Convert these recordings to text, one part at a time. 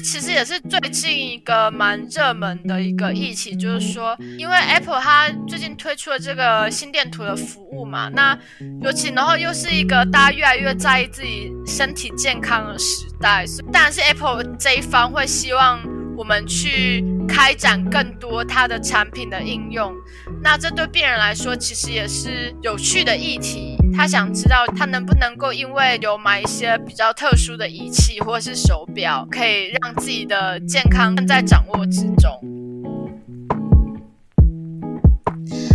其实也是最近一个蛮热门的一个议题，就是说，因为 Apple 它最近推出了这个心电图的服务嘛，那尤其然后又是一个大家越来越在意自己身体健康的时代，所以当然是 Apple 这一方会希望我们去开展更多它的产品的应用。那这对病人来说，其实也是有趣的议题。他想知道，他能不能够因为有买一些比较特殊的仪器或是手表，可以让自己的健康更在掌握之中。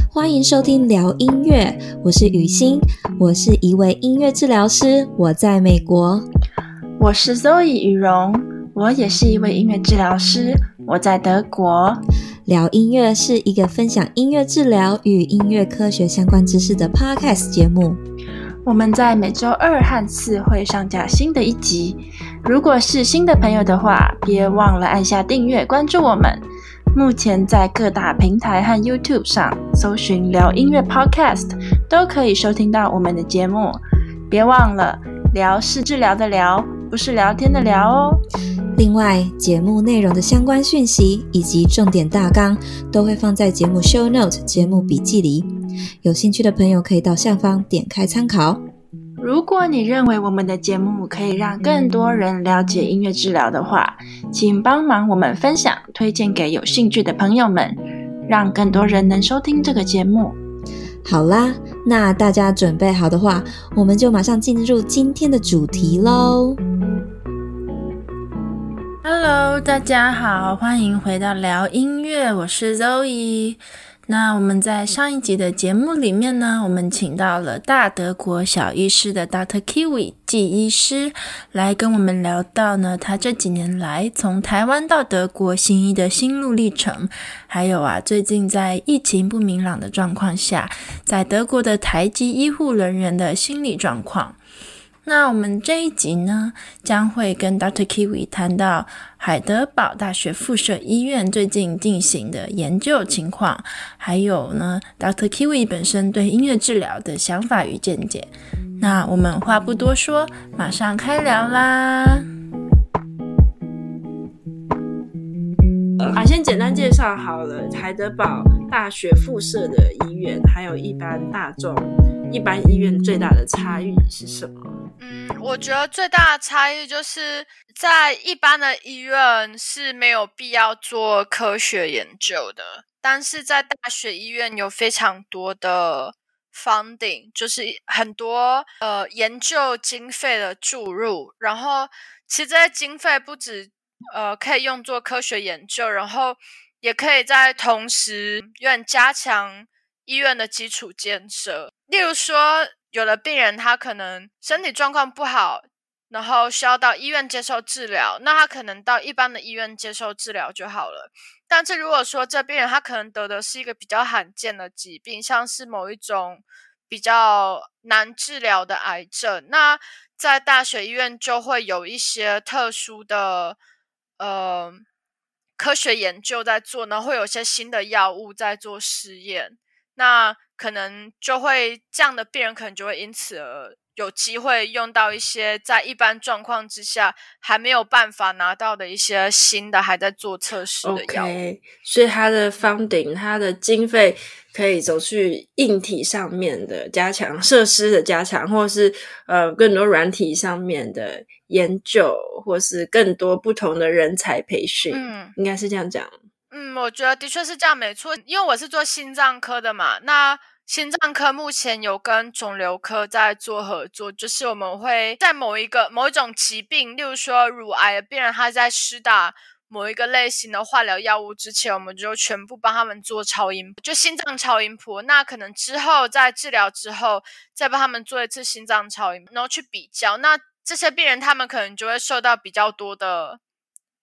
欢迎收听聊音乐，我是雨欣，我是一位音乐治疗师，我在美国。我是 Zoe 雨蓉，我也是一位音乐治疗师，我在德国。聊音乐是一个分享音乐治疗与音乐科学相关知识的 Podcast 节目。我们在每周二和四会上架新的一集。如果是新的朋友的话，别忘了按下订阅，关注我们。目前在各大平台和 YouTube 上搜寻“聊音乐 Podcast”，都可以收听到我们的节目。别忘了，聊是治疗的疗，不是聊天的聊哦。另外，节目内容的相关讯息以及重点大纲都会放在节目 show note 节目笔记里，有兴趣的朋友可以到下方点开参考。如果你认为我们的节目可以让更多人了解音乐治疗的话，请帮忙我们分享、推荐给有兴趣的朋友们，让更多人能收听这个节目。好啦，那大家准备好的话，我们就马上进入今天的主题喽。Hello，大家好，欢迎回到聊音乐，我是 Zoe。那我们在上一集的节目里面呢，我们请到了大德国小医师的 Dr. Kiwi 纪医师来跟我们聊到呢，他这几年来从台湾到德国行医的心路历程，还有啊，最近在疫情不明朗的状况下，在德国的台籍医护人员的心理状况。那我们这一集呢，将会跟 Dr. Kiwi 谈到海德堡大学附设医院最近进行的研究情况，还有呢，Dr. Kiwi 本身对音乐治疗的想法与见解。那我们话不多说，马上开聊啦！啊，先简单介绍好了，海德堡大学附设的医院，还有一般大众一般医院最大的差异是什么？嗯，我觉得最大的差异就是在一般的医院是没有必要做科学研究的，但是在大学医院有非常多的 funding，就是很多呃研究经费的注入，然后其实这些经费不止呃可以用作科学研究，然后也可以在同时院加强医院的基础建设，例如说。有的病人他可能身体状况不好，然后需要到医院接受治疗，那他可能到一般的医院接受治疗就好了。但是如果说这病人他可能得的是一个比较罕见的疾病，像是某一种比较难治疗的癌症，那在大学医院就会有一些特殊的呃科学研究在做，然后会有些新的药物在做试验。那可能就会这样的病人，可能就会因此而有机会用到一些在一般状况之下还没有办法拿到的一些新的还在做测试的药。Okay, 所以它的 funding，它的经费可以走去硬体上面的加强、设施的加强，或是呃更多软体上面的研究，或是更多不同的人才培训。嗯，应该是这样讲。嗯，我觉得的确是这样，没错。因为我是做心脏科的嘛，那心脏科目前有跟肿瘤科在做合作，就是我们会在某一个某一种疾病，例如说乳癌的病人，他在施打某一个类型的化疗药物之前，我们就全部帮他们做超音，就心脏超音波。那可能之后在治疗之后，再帮他们做一次心脏超音，然后去比较。那这些病人他们可能就会受到比较多的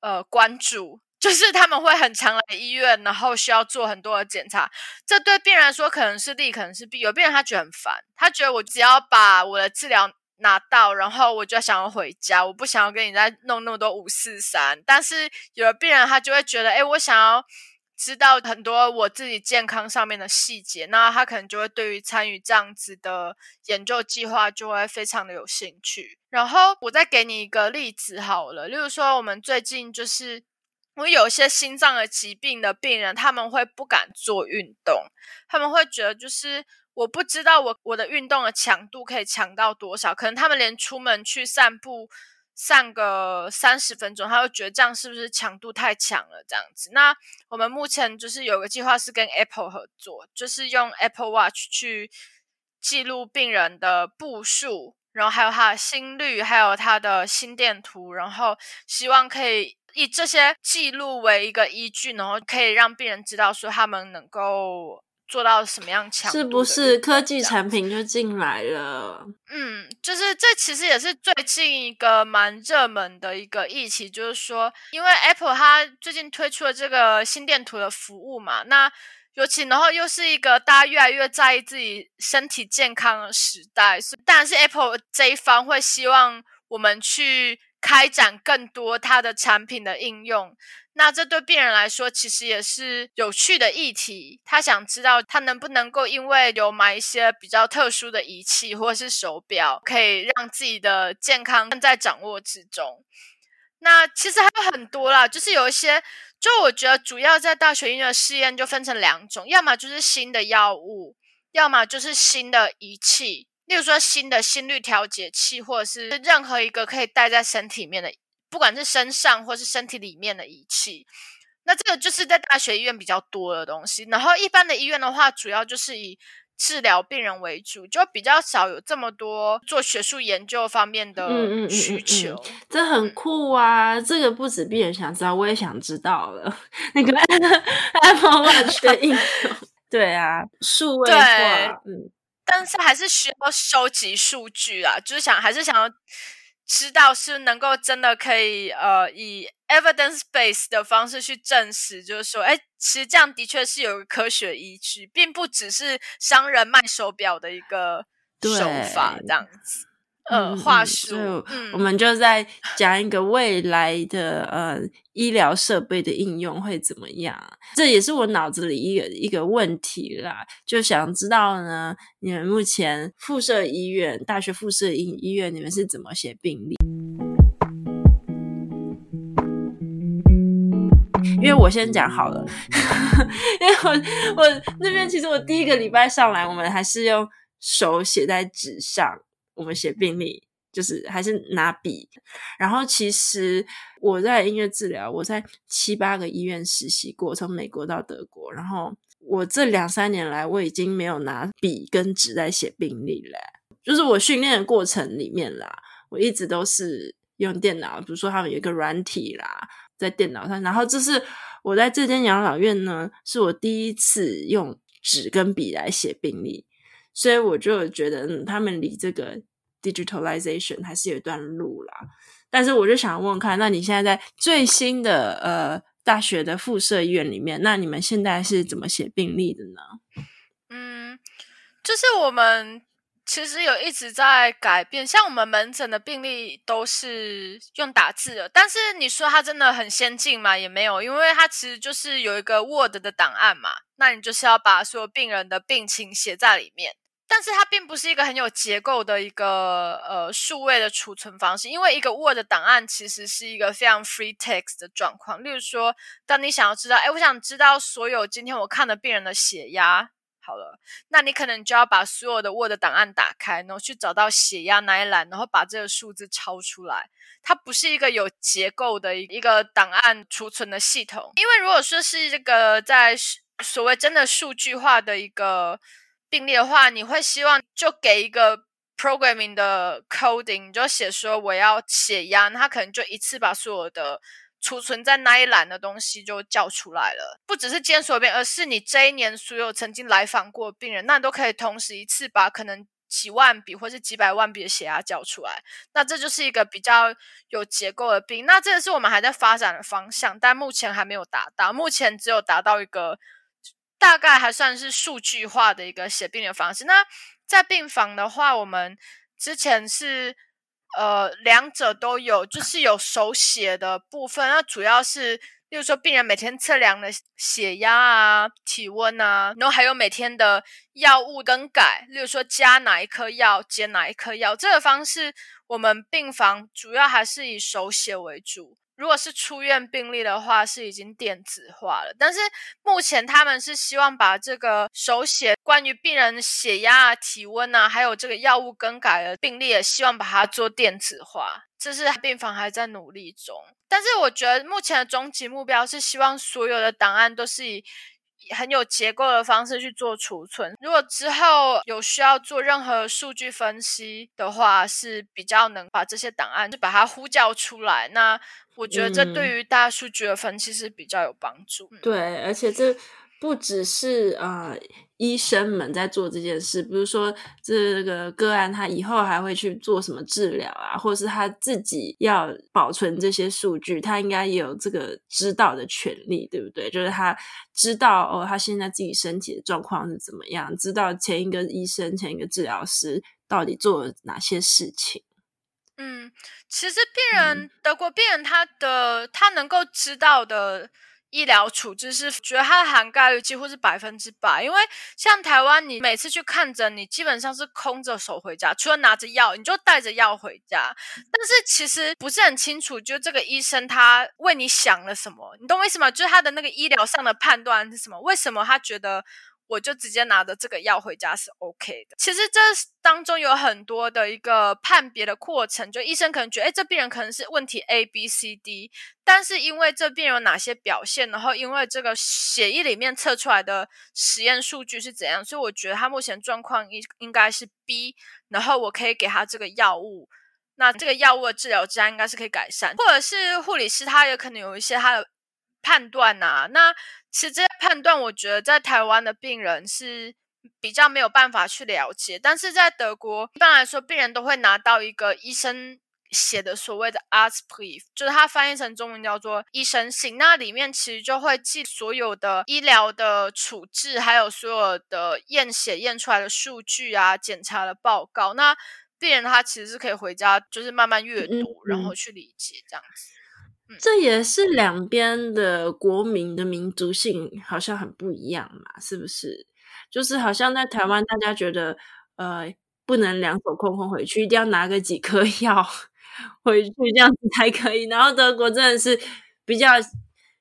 呃关注。就是他们会很常来医院，然后需要做很多的检查。这对病人来说可能是利，可能是弊。有病人他觉得很烦，他觉得我只要把我的治疗拿到，然后我就想要回家，我不想要跟你再弄那么多五四三。但是有的病人他就会觉得，哎，我想要知道很多我自己健康上面的细节，那他可能就会对于参与这样子的研究计划就会非常的有兴趣。然后我再给你一个例子好了，例如说我们最近就是我有一些心脏的疾病的病人，他们会不敢做运动，他们会觉得就是我不知道我我的运动的强度可以强到多少，可能他们连出门去散步。散个三十分钟，他会觉得这样是不是强度太强了？这样子，那我们目前就是有个计划是跟 Apple 合作，就是用 Apple Watch 去记录病人的步数，然后还有他的心率，还有他的心电图，然后希望可以以这些记录为一个依据，然后可以让病人知道说他们能够。做到什么样强？是不是科技产品就进来了？嗯，就是这其实也是最近一个蛮热门的一个议题，就是说，因为 Apple 它最近推出了这个心电图的服务嘛，那尤其然后又是一个大家越来越在意自己身体健康的时代，所以当然是 Apple 这一方会希望我们去开展更多它的产品的应用。那这对病人来说，其实也是有趣的议题。他想知道，他能不能够因为有买一些比较特殊的仪器或是手表，可以让自己的健康更在掌握之中。那其实还有很多啦，就是有一些，就我觉得主要在大学医院的试验就分成两种，要么就是新的药物，要么就是新的仪器，例如说新的心率调节器，或者是任何一个可以戴在身体里面的。不管是身上或是身体里面的仪器，那这个就是在大学医院比较多的东西。然后一般的医院的话，主要就是以治疗病人为主，就比较少有这么多做学术研究方面的需求。嗯嗯嗯嗯、这很酷啊！嗯、这个不止病人想知道，我也想知道了。那个 Apple Watch 的应用，对啊，数位化，嗯，但是还是需要收集数据啊，就是想还是想要。知道是能够真的可以呃以 evidence base 的方式去证实，就是说，哎，其实这样的确是有个科学依据，并不只是商人卖手表的一个手法这样子。呃，话术，我们就在讲一个未来的呃医疗设备的应用会怎么样？这也是我脑子里一个一个问题啦，就想知道呢，你们目前附设医院、大学附设医医院，你们是怎么写病历？因为我先讲好了，因为我我那边其实我第一个礼拜上来，我们还是用手写在纸上。我们写病历就是还是拿笔，然后其实我在音乐治疗，我在七八个医院实习过，从美国到德国，然后我这两三年来我已经没有拿笔跟纸在写病历了，就是我训练的过程里面啦，我一直都是用电脑，比如说他们有一个软体啦，在电脑上，然后这是我在这间养老院呢，是我第一次用纸跟笔来写病历，所以我就觉得，嗯，他们离这个。Digitalization 还是有一段路啦，但是我就想问看，那你现在在最新的呃大学的附设医院里面，那你们现在是怎么写病历的呢？嗯，就是我们其实有一直在改变，像我们门诊的病历都是用打字的，但是你说它真的很先进吗？也没有，因为它其实就是有一个 Word 的档案嘛，那你就是要把所有病人的病情写在里面。但是它并不是一个很有结构的一个呃数位的储存方式，因为一个 Word 档案其实是一个非常 free text 的状况。例如说，当你想要知道，哎，我想知道所有今天我看的病人的血压，好了，那你可能就要把所有的 Word 档案打开，然后去找到血压那一栏，然后把这个数字抄出来。它不是一个有结构的一个档案储存的系统，因为如果说是这个在所谓真的数据化的一个。病例的话，你会希望就给一个 programming 的 coding，你就写说我要血压，那他可能就一次把所有的储存在那一栏的东西就叫出来了。不只是今天所有病，而是你这一年所有曾经来访过病人，那你都可以同时一次把可能几万笔或是几百万笔的血压叫出来。那这就是一个比较有结构的病。那这个是我们还在发展的方向，但目前还没有达到，目前只有达到一个。大概还算是数据化的一个写病历的方式。那在病房的话，我们之前是呃两者都有，就是有手写的部分。那主要是例如说病人每天测量的血压啊、体温啊，然后还有每天的药物更改，例如说加哪一颗药、减哪一颗药，这个方式我们病房主要还是以手写为主。如果是出院病例的话，是已经电子化了。但是目前他们是希望把这个手写关于病人血压、体温啊，还有这个药物更改的病例，也希望把它做电子化。这是病房还在努力中。但是我觉得目前的终极目标是希望所有的档案都是以很有结构的方式去做储存。如果之后有需要做任何数据分析的话，是比较能把这些档案就把它呼叫出来。那我觉得这对于大数据的分析是比较有帮助。嗯。对，而且这不只是啊。呃医生们在做这件事，比如说这个个案，他以后还会去做什么治疗啊，或者是他自己要保存这些数据，他应该也有这个知道的权利，对不对？就是他知道哦，他现在自己身体的状况是怎么样，知道前一个医生、前一个治疗师到底做了哪些事情。嗯，其实病人，嗯、德国病人他的他能够知道的。医疗处置是觉得它的涵盖率几乎是百分之百，因为像台湾，你每次去看诊，你基本上是空着手回家，除了拿着药，你就带着药回家。但是其实不是很清楚，就这个医生他为你想了什么，你懂我意思吗？就是他的那个医疗上的判断是什么？为什么他觉得？我就直接拿着这个药回家是 OK 的。其实这当中有很多的一个判别的过程，就医生可能觉得，哎，这病人可能是问题 A、B、C、D，但是因为这病人有哪些表现，然后因为这个血液里面测出来的实验数据是怎样，所以我觉得他目前状况应应该是 B，然后我可以给他这个药物，那这个药物的治疗之后应该是可以改善，或者是护理师他也可能有一些他的判断啊，那。其实这些判断，我觉得在台湾的病人是比较没有办法去了解，但是在德国，一般来说，病人都会拿到一个医生写的所谓的 Arztbrief，就是它翻译成中文叫做医生信。那里面其实就会记所有的医疗的处置，还有所有的验血验出来的数据啊，检查的报告。那病人他其实是可以回家，就是慢慢阅读，然后去理解这样子。这也是两边的国民的民族性好像很不一样嘛，是不是？就是好像在台湾，大家觉得呃不能两手空空回去，一定要拿个几颗 药回去，这样子才可以。然后德国真的是比较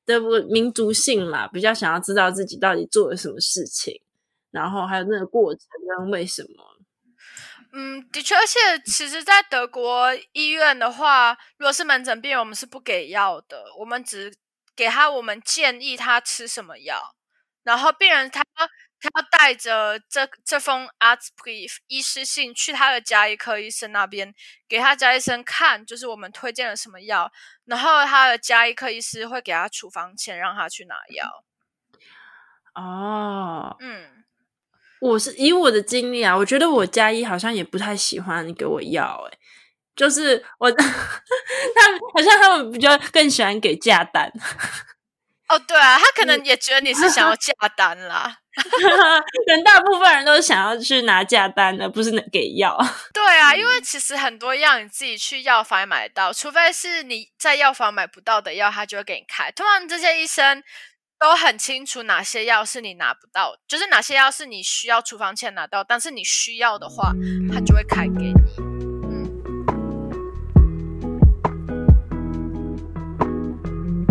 德国民族性嘛，比较想要知道自己到底做了什么事情，然后还有那个过程跟为什么。嗯，的确，而且其实，在德国医院的话，如果是门诊病人，我们是不给药的，我们只给他我们建议他吃什么药，然后病人他他要带着这这封 Arztbrief 医师信去他的家医科医生那边，给他家医生看，就是我们推荐了什么药，然后他的家医科医师会给他处方签，让他去拿药。哦，嗯。我是以我的经历啊，我觉得我家医好像也不太喜欢你给我药，诶就是我 他们好像他们比较更喜欢给价单。哦，对啊，他可能也觉得你是想要 价单啦。可能大部分人都是想要去拿价单的，不是能给药。对啊，因为其实很多药你自己去药房也买得到，除非是你在药房买不到的药，他就会给你开。通常这些医生。都很清楚哪些药是你拿不到，就是哪些药是你需要处方箋拿到，但是你需要的话，他就会开给你。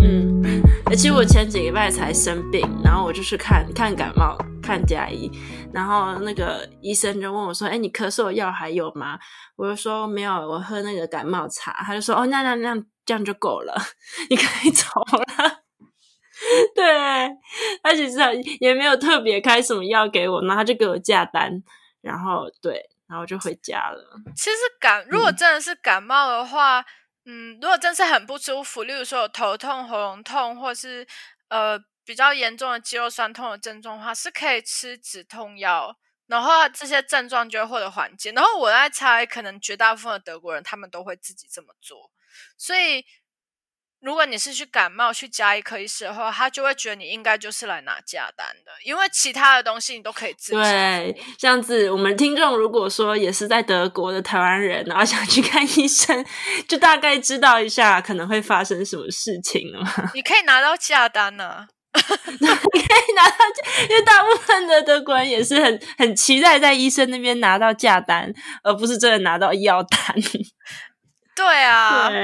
嗯，而且我前几礼拜才生病，然后我就去看看感冒，看家医，然后那个医生就问我说：“哎，你咳嗽药还有吗？”我就说：“没有，我喝那个感冒茶。”他就说：“哦，那那那这样就够了，你可以走了。” 对，他其实也没有特别开什么药给我，然后他就给我价单，然后对，然后就回家了。其实感如果真的是感冒的话，嗯，嗯，如果真是很不舒服，例如说有头痛、喉咙痛，或是呃比较严重的肌肉酸痛的症状的话，是可以吃止痛药，然后这些症状就会获得缓解。然后我在猜，可能绝大部分的德国人他们都会自己这么做，所以。如果你是去感冒去加医科医师的话，他就会觉得你应该就是来拿假单的，因为其他的东西你都可以自己。对，这样子，我们听众如果说也是在德国的台湾人，然后想去看医生，就大概知道一下可能会发生什么事情了嘛。你可以拿到假单呢、啊，你可以拿到，因为大部分的德国人也是很很期待在医生那边拿到假单，而不是真的拿到药单。对啊，对，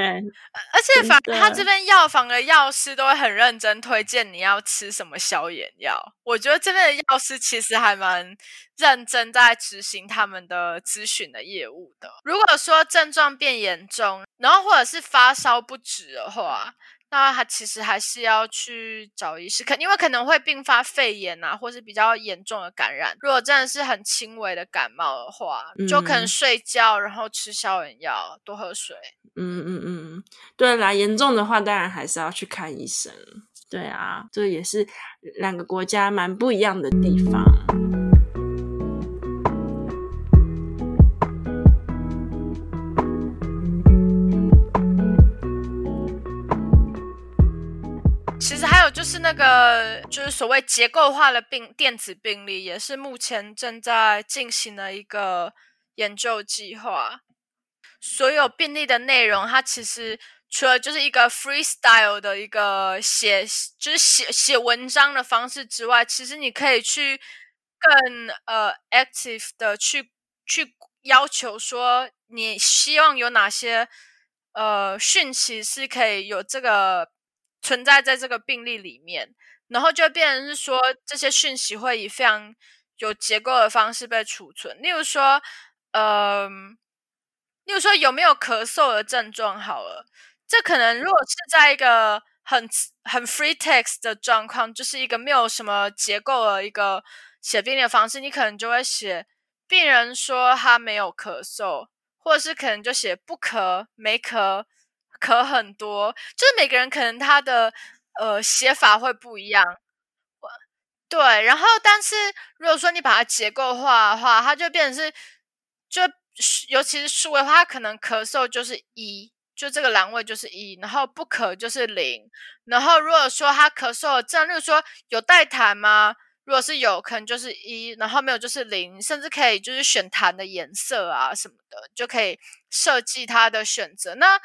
而且反正他这边药房的药师都会很认真推荐你要吃什么消炎药。我觉得这边的药师其实还蛮认真在执行他们的咨询的业务的。如果说症状变严重，然后或者是发烧不止的话，那他其实还是要去找医师，可因为可能会并发肺炎啊，或是比较严重的感染。如果真的是很轻微的感冒的话，嗯、就可能睡觉，然后吃消炎药，多喝水。嗯嗯嗯，对啦，严重的话当然还是要去看医生。对啊，这也是两个国家蛮不一样的地方。还有就是那个，就是所谓结构化的病电子病历，也是目前正在进行的一个研究计划。所有病历的内容，它其实除了就是一个 freestyle 的一个写，就是写写文章的方式之外，其实你可以去更呃 active 的去去要求说，你希望有哪些呃讯息是可以有这个。存在在这个病例里面，然后就变成是说，这些讯息会以非常有结构的方式被储存。例如说，呃，例如说有没有咳嗽的症状？好了，这可能如果是在一个很很 free text 的状况，就是一个没有什么结构的一个写病历的方式，你可能就会写病人说他没有咳嗽，或者是可能就写不咳、没咳。咳很多，就是每个人可能他的呃写法会不一样，对。然后，但是如果说你把它结构化的话，它就变成是，就尤其是数位化，它可能咳嗽就是一，就这个栏位就是一，然后不咳就是零。然后如果说他咳嗽这样，例如说有带痰吗？如果是有，可能就是一，然后没有就是零，甚至可以就是选痰的颜色啊什么的，就可以设计它的选择。那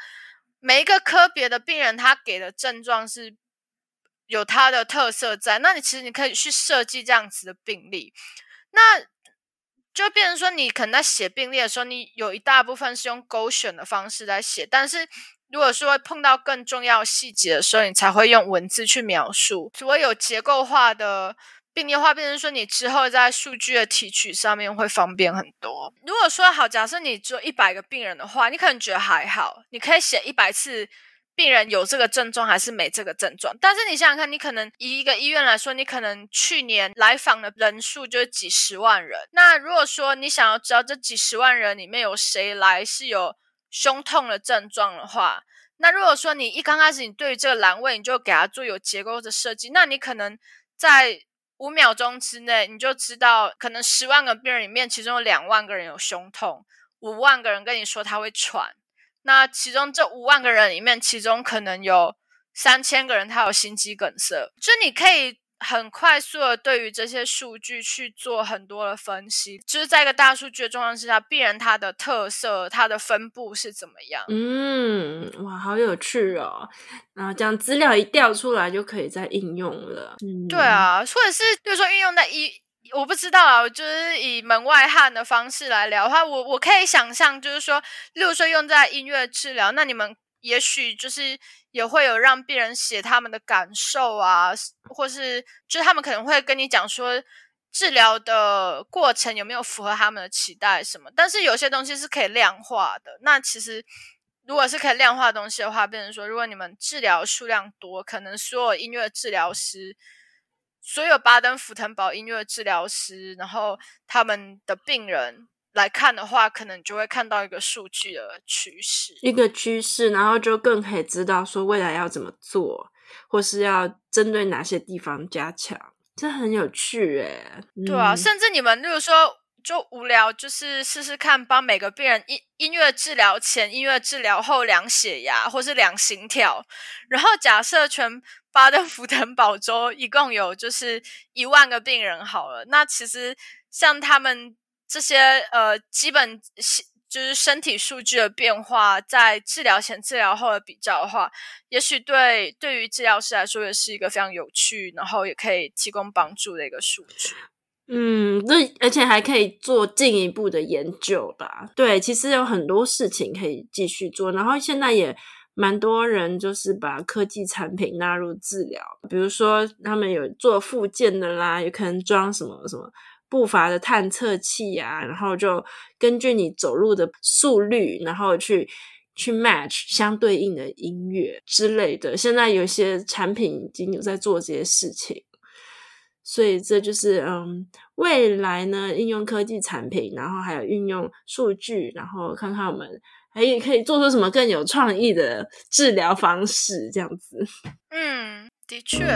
每一个科别的病人，他给的症状是有他的特色在。那你其实你可以去设计这样子的病例，那就变成说，你可能在写病例的时候，你有一大部分是用勾选的方式来写，但是如果说碰到更重要细节的时候，你才会用文字去描述。所以有结构化的。病例化变成说，你之后在数据的提取上面会方便很多。如果说好，假设你只有一百个病人的话，你可能觉得还好，你可以写一百次病人有这个症状还是没这个症状。但是你想想看，你可能以一个医院来说，你可能去年来访的人数就是几十万人。那如果说你想要知道这几十万人里面有谁来是有胸痛的症状的话，那如果说你一刚开始你对于这个栏位你就给它做有结构的设计，那你可能在五秒钟之内，你就知道，可能十万个病人里面，其中有两万个人有胸痛，五万个人跟你说他会喘。那其中这五万个人里面，其中可能有三千个人他有心肌梗塞。就你可以很快速的对于这些数据去做很多的分析，就是在一个大数据的状况之下，病人他的特色、他的分布是怎么样？嗯，哇，好有趣哦！然后这样资料一调出来就可以再应用了。嗯，对啊，或者是比如说运用在医，我不知道啊，就是以门外汉的方式来聊的话，我我可以想象，就是说，例如说用在音乐治疗，那你们。也许就是也会有让病人写他们的感受啊，或是就是他们可能会跟你讲说治疗的过程有没有符合他们的期待什么。但是有些东西是可以量化的。那其实如果是可以量化的东西的话，变成说如果你们治疗数量多，可能所有音乐治疗师，所有巴登符腾堡音乐治疗师，然后他们的病人。来看的话，可能就会看到一个数据的趋势，一个趋势，然后就更可以知道说未来要怎么做，或是要针对哪些地方加强，这很有趣诶。对啊，嗯、甚至你们，例如说，就无聊，就是试试看帮每个病人音音乐治疗前、音乐治疗后量血压或是量心跳。然后假设全巴登福腾堡州一共有就是一万个病人好了，那其实像他们这些呃基本就是身体数据的变化，在治疗前、治疗后的比较的话，也许对对于治疗师来说也是一个非常有趣，然后也可以提供帮助的一个数据。嗯，那而且还可以做进一步的研究吧？对，其实有很多事情可以继续做。然后现在也蛮多人就是把科技产品纳入治疗，比如说他们有做复健的啦，有可能装什么什么步伐的探测器啊，然后就根据你走路的速率，然后去去 match 相对应的音乐之类的。现在有些产品已经有在做这些事情。所以这就是嗯，未来呢，应用科技产品，然后还有运用数据，然后看看我们还可以做出什么更有创意的治疗方式，这样子。嗯，的确。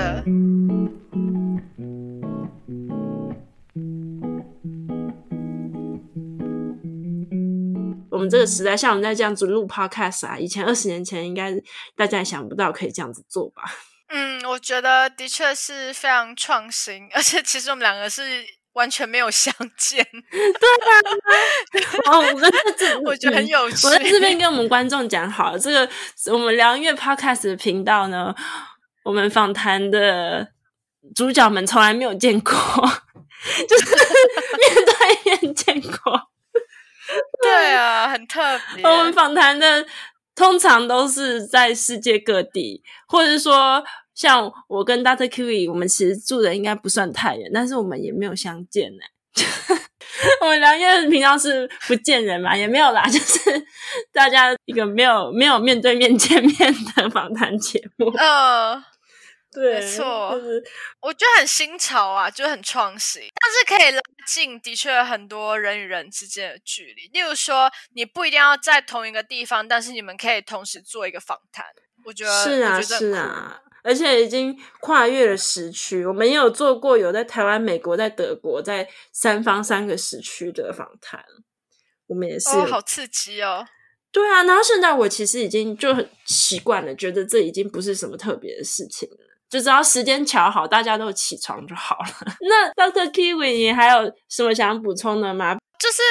我们这个时代，像我们在这样子录 podcast 啊，以前二十年前应该大家也想不到可以这样子做吧。嗯，我觉得的确是非常创新，而且其实我们两个是完全没有相见。对啊，哦，我们这我觉得很有趣。我在这边跟我们观众讲好了，这个我们聊音乐 podcast 的频道呢，我们访谈的主角们从来没有见过，就是面对面见过。对啊，很特别。我们访谈的通常都是在世界各地，或者是说。像我跟 Dr. Kiwi，我们其实住的应该不算太远，但是我们也没有相见呢。我们聊音乐频道是不见人嘛，也没有啦，就是大家一个没有没有面对面见面的访谈节目。嗯、呃，对，没错，就是我觉得很新潮啊，就很创新，但是可以拉近的确很多人与人之间的距离。例如说，你不一定要在同一个地方，但是你们可以同时做一个访谈。我觉得是啊，是啊。而且已经跨越了时区，我们也有做过有在台湾、美国、在德国，在三方三个时区的访谈。我们也是，哦，好刺激哦！对啊，然后现在我其实已经就很习惯了，觉得这已经不是什么特别的事情了，就只要时间巧好，大家都起床就好了。那 Dr. Kiwi，你还有什么想补充的吗？就是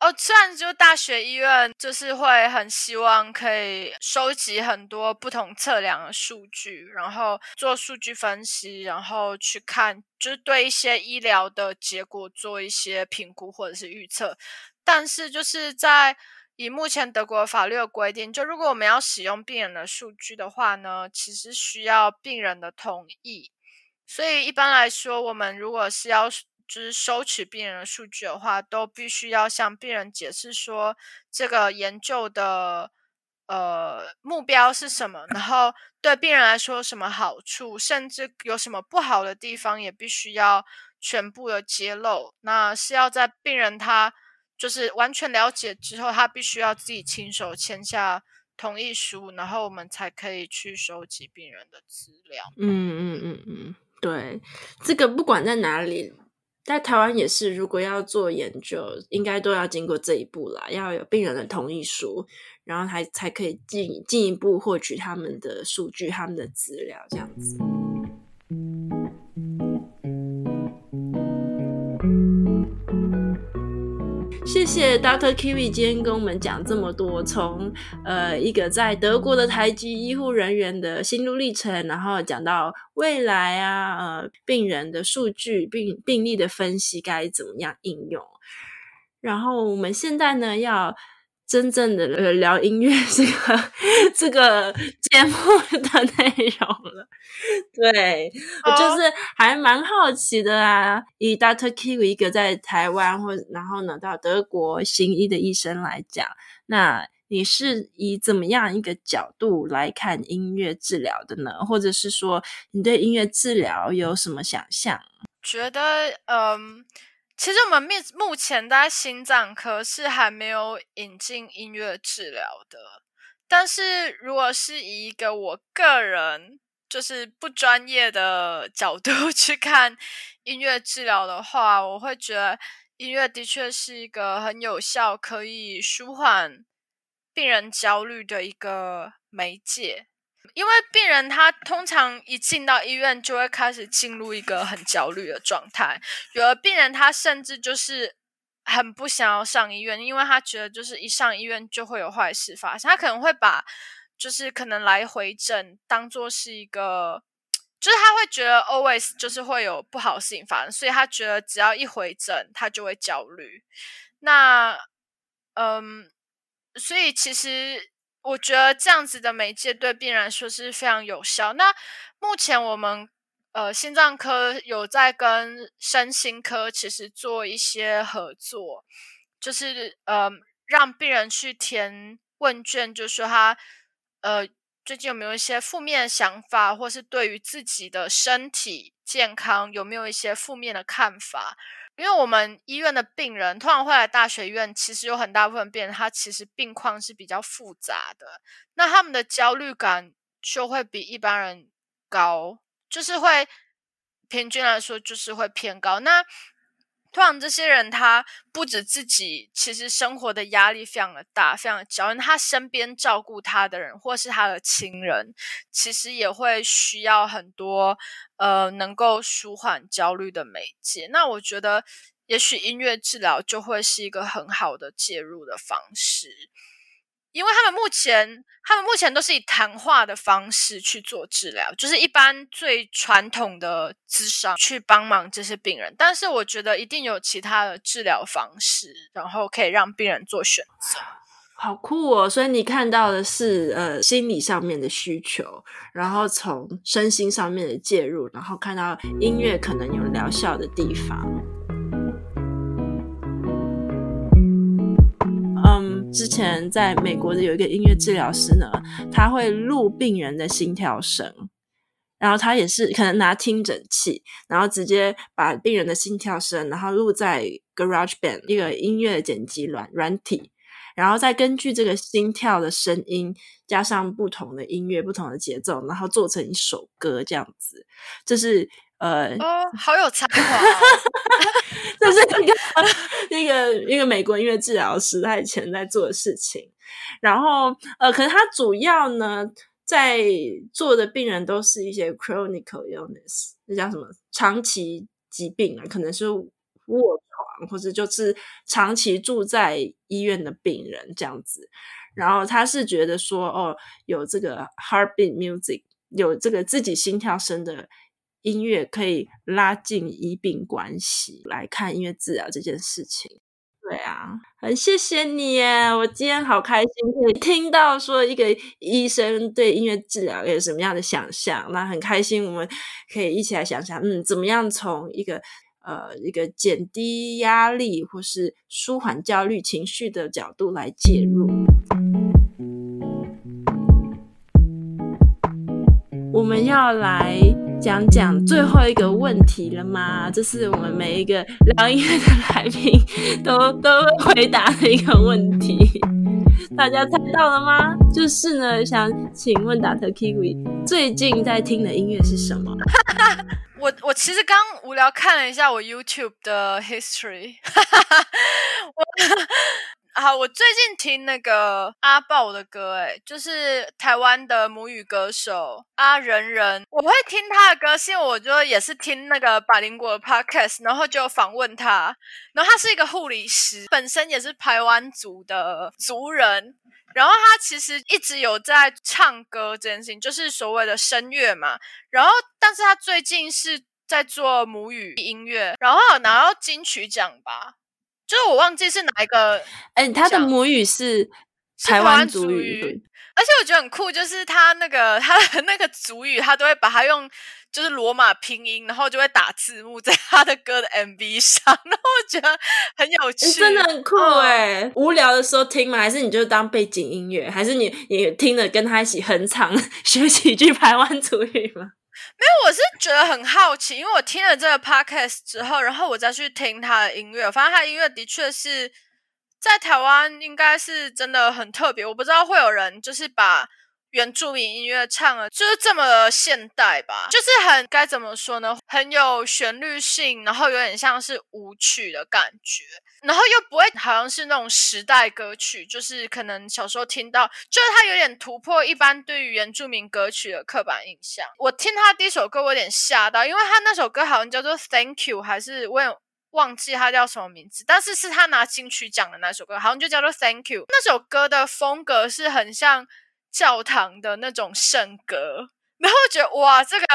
哦，虽然就大学医院就是会很希望可以收集很多不同测量的数据，然后做数据分析，然后去看，就是对一些医疗的结果做一些评估或者是预测。但是就是在以目前德国法律的规定，就如果我们要使用病人的数据的话呢，其实需要病人的同意。所以一般来说，我们如果是要就是收取病人的数据的话，都必须要向病人解释说这个研究的呃目标是什么，然后对病人来说有什么好处，甚至有什么不好的地方，也必须要全部的揭露。那是要在病人他就是完全了解之后，他必须要自己亲手签下同意书，然后我们才可以去收集病人的资料。嗯嗯嗯嗯，对，这个不管在哪里。在台湾也是，如果要做研究，应该都要经过这一步啦，要有病人的同意书，然后才才可以进进一步获取他们的数据、他们的资料，这样子。谢谢 Dr. Kiwi 今天跟我们讲这么多，从呃一个在德国的台籍医护人员的心路历程，然后讲到未来啊，呃病人的数据、病病例的分析该怎么样应用，然后我们现在呢要。真正的呃聊音乐这个 这个节目的内容了，对我就是还蛮好奇的啊。以 Dr. Kiwi 一个在台湾或然后呢到德国行医的医生来讲，那你是以怎么样一个角度来看音乐治疗的呢？或者是说你对音乐治疗有什么想象？觉得嗯。其实我们目目前在心脏科是还没有引进音乐治疗的，但是如果是以一个我个人就是不专业的角度 去看音乐治疗的话，我会觉得音乐的确是一个很有效，可以舒缓病人焦虑的一个媒介。因为病人他通常一进到医院就会开始进入一个很焦虑的状态，有的病人他甚至就是很不想要上医院，因为他觉得就是一上医院就会有坏事发生，他可能会把就是可能来回诊当做是一个，就是他会觉得 always 就是会有不好的事情发生，所以他觉得只要一回诊他就会焦虑。那嗯，所以其实。我觉得这样子的媒介对病人来说是非常有效。那目前我们呃心脏科有在跟身心科其实做一些合作，就是呃让病人去填问卷，就是说他呃最近有没有一些负面的想法，或是对于自己的身体健康有没有一些负面的看法。因为我们医院的病人通常会来大学医院，其实有很大部分病人他其实病况是比较复杂的，那他们的焦虑感就会比一般人高，就是会平均来说就是会偏高。那通常这些人他不止自己，其实生活的压力非常的大，非常的焦虑。他身边照顾他的人，或是他的亲人，其实也会需要很多呃能够舒缓焦虑的媒介。那我觉得，也许音乐治疗就会是一个很好的介入的方式。因为他们目前，他们目前都是以谈话的方式去做治疗，就是一般最传统的咨商去帮忙这些病人。但是我觉得一定有其他的治疗方式，然后可以让病人做选择。好酷哦！所以你看到的是呃心理上面的需求，然后从身心上面的介入，然后看到音乐可能有疗效的地方。之前在美国的有一个音乐治疗师呢，他会录病人的心跳声，然后他也是可能拿听诊器，然后直接把病人的心跳声，然后录在 GarageBand 一个音乐剪辑软软体，然后再根据这个心跳的声音，加上不同的音乐、不同的节奏，然后做成一首歌这样子，这是。呃，哦，好有才华，这是一个一个一个美国音乐治疗师他以前在做的事情。然后，呃，可是他主要呢在做的病人都是一些 chronic illness，那叫什么长期疾病啊，可能是卧床或者就是长期住在医院的病人这样子。然后他是觉得说，哦，有这个 heartbeat music，有这个自己心跳声的。音乐可以拉近医病关系，来看音乐治疗这件事情。对啊，很谢谢你耶！我今天好开心，可以听到说一个医生对音乐治疗有什么样的想象。那很开心，我们可以一起来想想，嗯，怎么样从一个呃一个减低压力或是舒缓焦虑情绪的角度来介入。我们要来。讲讲最后一个问题了吗？这是我们每一个聊音乐的来宾都都回答的一个问题。大家猜到了吗？就是呢，想请问 Dr. Kiwi 最近在听的音乐是什么？我我其实刚无聊看了一下我 YouTube 的 history。我 好，我最近听那个阿爆的歌，诶，就是台湾的母语歌手阿仁仁。我会听他的歌，是因为我就也是听那个百灵果的 podcast，然后就访问他。然后他是一个护理师，本身也是台湾族的族人。然后他其实一直有在唱歌这件事情，就是所谓的声乐嘛。然后，但是他最近是在做母语音乐，然后拿到金曲奖吧。就是我忘记是哪一个，哎、欸，他的母语是台湾族语，而且我觉得很酷，就是他那个他的 那个族语，他都会把它用就是罗马拼音，然后就会打字幕在他的歌的 MV 上，然后我觉得很有趣，欸、真的很酷哎、欸！无聊的时候听吗？还是你就当背景音乐？还是你你听了跟他一起哼唱 学几句台湾族语吗？没有，我是觉得很好奇，因为我听了这个 podcast 之后，然后我再去听他的音乐，我发现他音乐的确是在台湾应该是真的很特别。我不知道会有人就是把原住民音乐唱了，就是这么现代吧，就是很该怎么说呢？很有旋律性，然后有点像是舞曲的感觉，然后又不会好像是那种时代歌曲，就是可能小时候听到，就是它有点突破一般对于原住民歌曲的刻板印象。我听他第一首歌，我有点吓到，因为他那首歌好像叫做 Thank You，还是我也忘记他叫什么名字，但是是他拿金曲奖的那首歌，好像就叫做 Thank You。那首歌的风格是很像。教堂的那种圣歌，然后我觉得哇，这个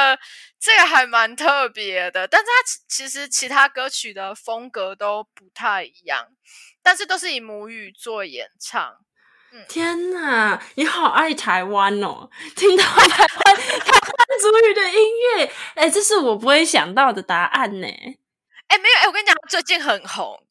这个还蛮特别的，但是它其实其他歌曲的风格都不太一样，但是都是以母语做演唱。嗯、天哪，你好爱台湾哦！听到台湾 台湾族语的音乐，哎，这是我不会想到的答案呢。哎，没有，哎，我跟你讲，最近很红。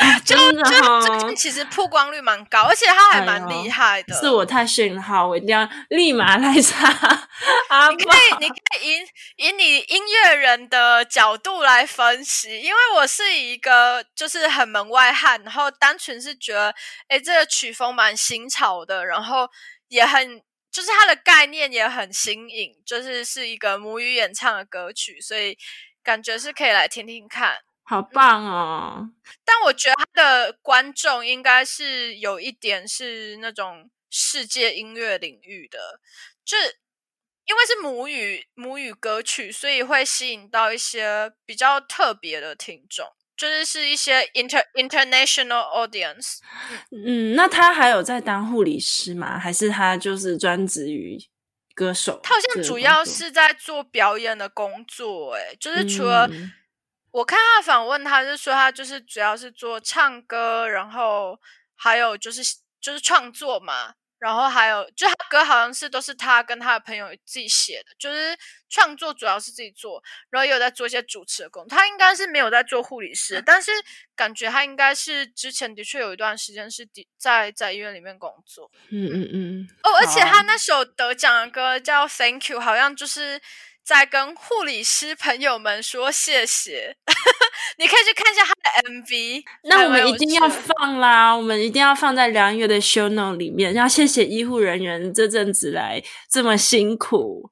就就最近其实曝光率蛮高，而且他还蛮厉害的。哎、是我太逊哈，我一定要立马来查。你可以，你可以以以你音乐人的角度来分析，因为我是一个就是很门外汉，然后单纯是觉得，哎，这个曲风蛮新潮的，然后也很就是它的概念也很新颖，就是是一个母语演唱的歌曲，所以感觉是可以来听听看。好棒哦、嗯！但我觉得他的观众应该是有一点是那种世界音乐领域的，就因为是母语母语歌曲，所以会吸引到一些比较特别的听众，就是是一些 inter international audience。嗯，那他还有在当护理师吗？还是他就是专职于歌手？他好像主要是在做表演的工作、欸，哎，就是除了。嗯我看他访问，他是说他就是主要是做唱歌，然后还有就是就是创作嘛，然后还有就他歌好像是都是他跟他的朋友自己写的，就是创作主要是自己做，然后也有在做一些主持的工作。他应该是没有在做护理师，但是感觉他应该是之前的确有一段时间是在在医院里面工作。嗯嗯嗯。哦，而且他那首得奖的歌叫《Thank You》，好像就是。在跟护理师朋友们说谢谢，你可以去看一下他的 MV。那我们一定要放啦，我们一定要放在梁月的 show note 里面。要谢谢医护人员这阵子来这么辛苦，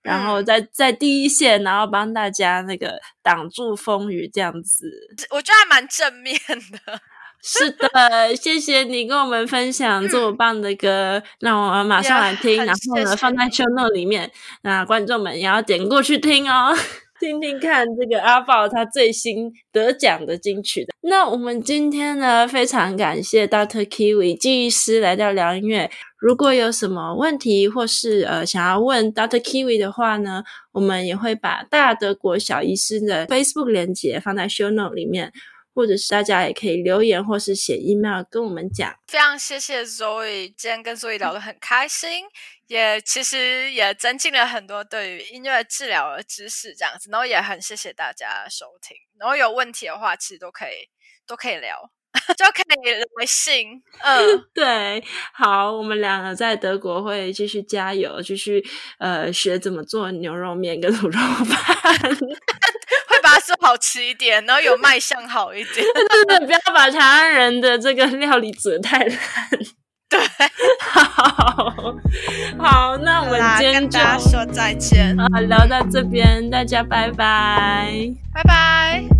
然后在在第一线，然后帮大家那个挡住风雨，这样子，我觉得还蛮正面的。是的，谢谢你跟我们分享这么棒的歌，那、嗯、我们马上来听，yeah, 然后呢放在 show note 里面，那观众们也要点过去听哦，听听看这个阿豹他最新得奖的金曲的。那我们今天呢，非常感谢 dota Kiwi 记忆师来到聊音乐，如果有什么问题或是呃想要问 dota Kiwi 的话呢，我们也会把大德国小医师的 Facebook 连接放在 show note 里面。或者是大家也可以留言，或是写 email 跟我们讲。非常谢谢 Zoe，今天跟 Zoe 聊得很开心，也其实也增进了很多对于音乐治疗的知识，这样子。然后也很谢谢大家收听，然后有问题的话，其实都可以都可以聊。就可以来信，嗯，对，好，我们两个在德国会继续加油，继续呃学怎么做牛肉面跟卤肉饭，它做好吃一点，然后有卖相好一点，对 对，不要把台湾人的这个料理煮得太烂，对，好，好，那我们今天就跟大家说再见。好，聊到这边，大家拜拜，拜拜。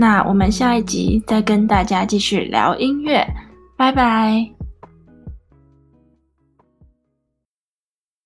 那我们下一集再跟大家继续聊音乐，拜拜。